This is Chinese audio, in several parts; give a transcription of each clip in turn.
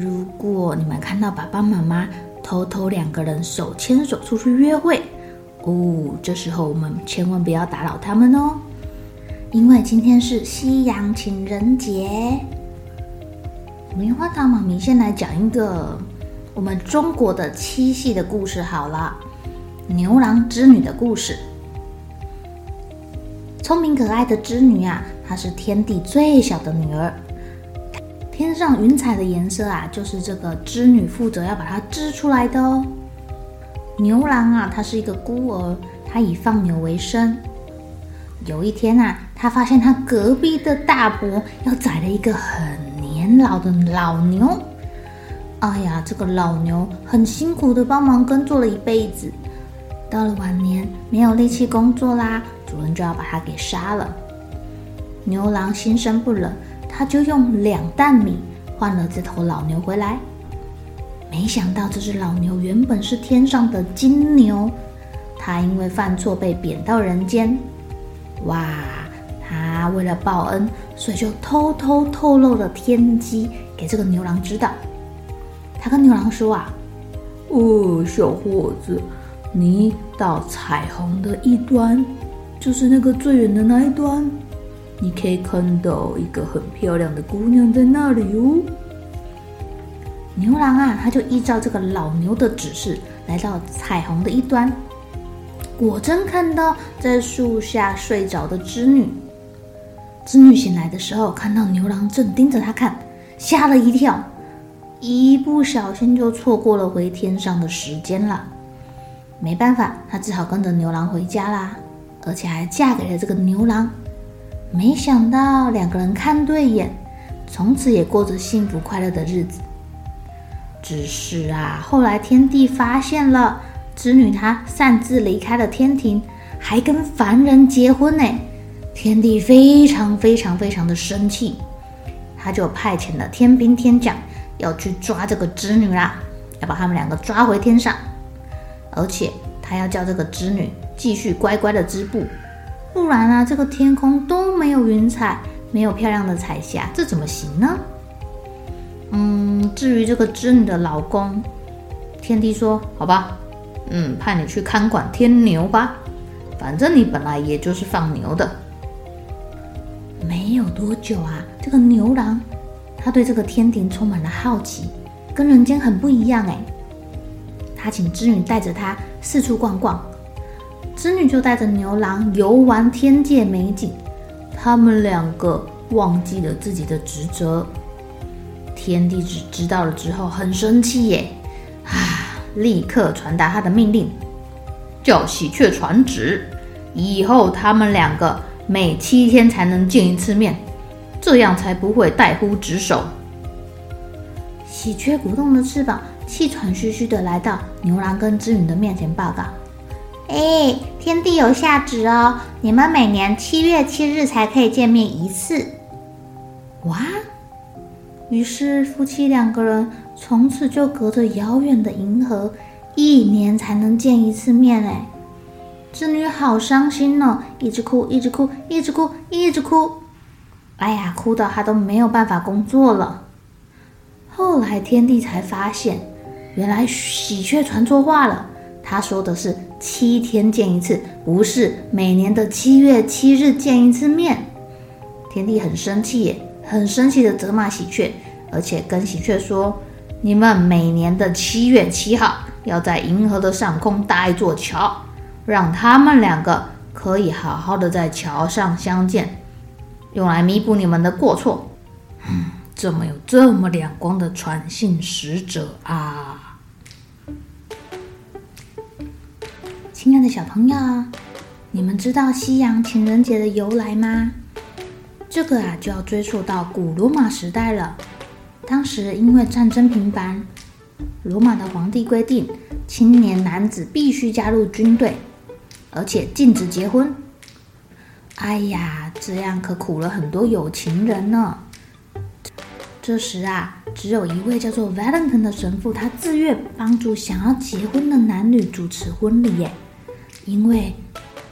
如果你们看到爸爸妈妈偷偷两个人手牵手出去约会，哦，这时候我们千万不要打扰他们哦，因为今天是西洋情人节。棉花糖妈咪先来讲一个我们中国的七夕的故事好了，牛郎织女的故事。聪明可爱的织女啊，她是天帝最小的女儿。天上云彩的颜色啊，就是这个织女负责要把它织出来的哦。牛郎啊，他是一个孤儿，他以放牛为生。有一天啊，他发现他隔壁的大伯要宰了一个很年老的老牛。哎呀，这个老牛很辛苦的帮忙耕作了一辈子，到了晚年没有力气工作啦。主人就要把它给杀了。牛郎心生不忍，他就用两担米换了这头老牛回来。没想到这只老牛原本是天上的金牛，他因为犯错被贬到人间。哇！他为了报恩，所以就偷偷透露了天机给这个牛郎知道。他跟牛郎说啊：“哦，小伙子，你到彩虹的一端。”就是那个最远的那一端，你可以看到一个很漂亮的姑娘在那里哦。牛郎啊，他就依照这个老牛的指示，来到彩虹的一端，果真看到在树下睡着的织女。织女醒来的时候，看到牛郎正盯着她看，吓了一跳，一不小心就错过了回天上的时间了。没办法，她只好跟着牛郎回家啦。而且还嫁给了这个牛郎，没想到两个人看对眼，从此也过着幸福快乐的日子。只是啊，后来天帝发现了织女她擅自离开了天庭，还跟凡人结婚呢。天帝非常非常非常的生气，他就派遣了天兵天将要去抓这个织女啦，要把他们两个抓回天上，而且他要叫这个织女。继续乖乖的织布，不然啊，这个天空都没有云彩，没有漂亮的彩霞，这怎么行呢？嗯，至于这个织女的老公，天帝说：“好吧，嗯，派你去看管天牛吧，反正你本来也就是放牛的。”没有多久啊，这个牛郎他对这个天庭充满了好奇，跟人间很不一样哎。他请织女带着他四处逛逛。织女就带着牛郎游玩天界美景，他们两个忘记了自己的职责。天帝知知道了之后很生气耶，啊，立刻传达他的命令，叫喜鹊传旨，以后他们两个每七天才能见一次面，这样才不会怠忽职守。喜鹊鼓动着翅膀，气喘吁吁的来到牛郎跟织女的面前报告。哎，天帝有下旨哦，你们每年七月七日才可以见面一次。哇！于是夫妻两个人从此就隔着遥远的银河，一年才能见一次面。哎，织女好伤心哦，一直哭，一直哭，一直哭，一直哭。哎呀，哭到她都没有办法工作了。后来天帝才发现，原来喜鹊传错话了。他说的是七天见一次，不是每年的七月七日见一次面。天帝很生气耶，很生气的责骂喜鹊，而且跟喜鹊说：“你们每年的七月七号要在银河的上空搭一座桥，让他们两个可以好好的在桥上相见，用来弥补你们的过错。嗯，怎么有这么两光的传信使者啊？亲爱的小朋友，你们知道西洋情人节的由来吗？这个啊，就要追溯到古罗马时代了。当时因为战争频繁，罗马的皇帝规定青年男子必须加入军队，而且禁止结婚。哎呀，这样可苦了很多有情人呢。这时啊，只有一位叫做 Valentine 的神父，他自愿帮助想要结婚的男女主持婚礼耶。因为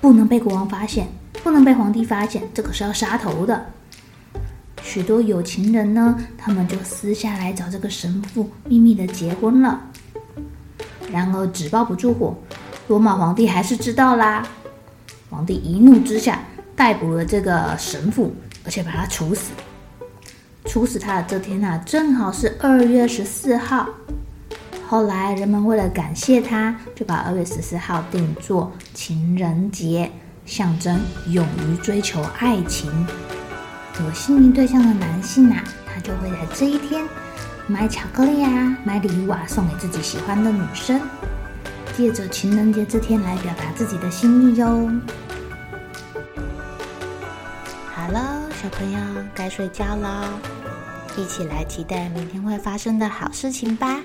不能被国王发现，不能被皇帝发现，这可是要杀头的。许多有情人呢，他们就私下来找这个神父，秘密的结婚了。然而纸包不住火，罗马皇帝还是知道啦。皇帝一怒之下逮捕了这个神父，而且把他处死。处死他的这天啊，正好是二月十四号。后来人们为了感谢他，就把二月十四号定做情人节，象征勇于追求爱情。有心仪对象的男性啊，他就会在这一天买巧克力啊，买礼物啊，送给自己喜欢的女生，借着情人节这天来表达自己的心意哟。好了，小朋友该睡觉了，一起来期待明天会发生的好事情吧。